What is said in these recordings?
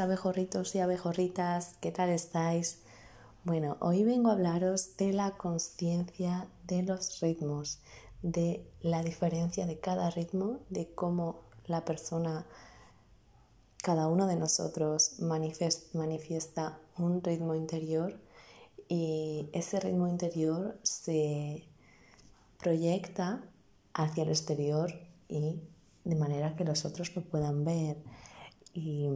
abejorritos y abejorritas, ¿qué tal estáis? Bueno, hoy vengo a hablaros de la conciencia de los ritmos, de la diferencia de cada ritmo, de cómo la persona, cada uno de nosotros manifiesta un ritmo interior y ese ritmo interior se proyecta hacia el exterior y de manera que los otros lo puedan ver. Y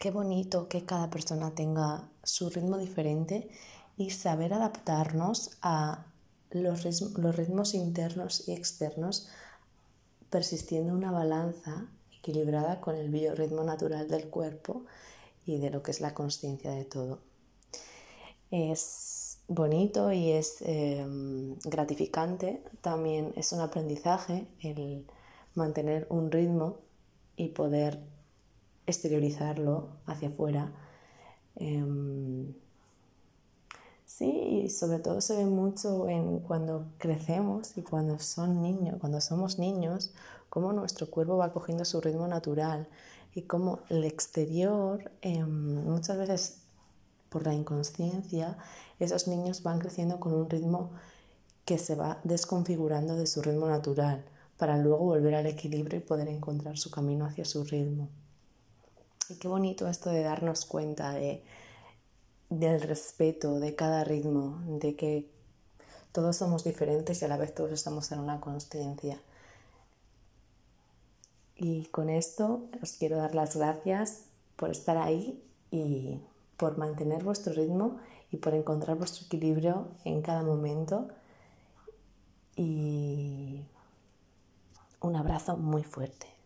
qué bonito que cada persona tenga su ritmo diferente y saber adaptarnos a los, ritmos internos y externos persistiendo una balanza equilibrada con el biorritmo natural del cuerpo y de lo que es la conciencia de todo. Es bonito y es em, gratificante, también es un aprendizaje el mantener un ritmo y poder exteriorizarlo hacia afuera. Em, sí, y sobre todo se ve mucho en cuando crecemos y cuando son niños, cuando somos niños, cómo nuestro cuerpo va cogiendo su ritmo natural y cómo el exterior, em, muchas veces por la inconsciencia, esos niños van creciendo con un ritmo que se va desconfigurando de su ritmo natural para luego volver al equilibrio y poder encontrar su camino hacia su ritmo. Y qué bonito esto de darnos cuenta de, del respeto de cada ritmo, de que todos somos diferentes y a la vez todos estamos en una consciencia. Y con esto os quiero dar las gracias por estar ahí y por mantener vuestro ritmo y por encontrar vuestro equilibrio en cada momento. Y un abrazo muy fuerte.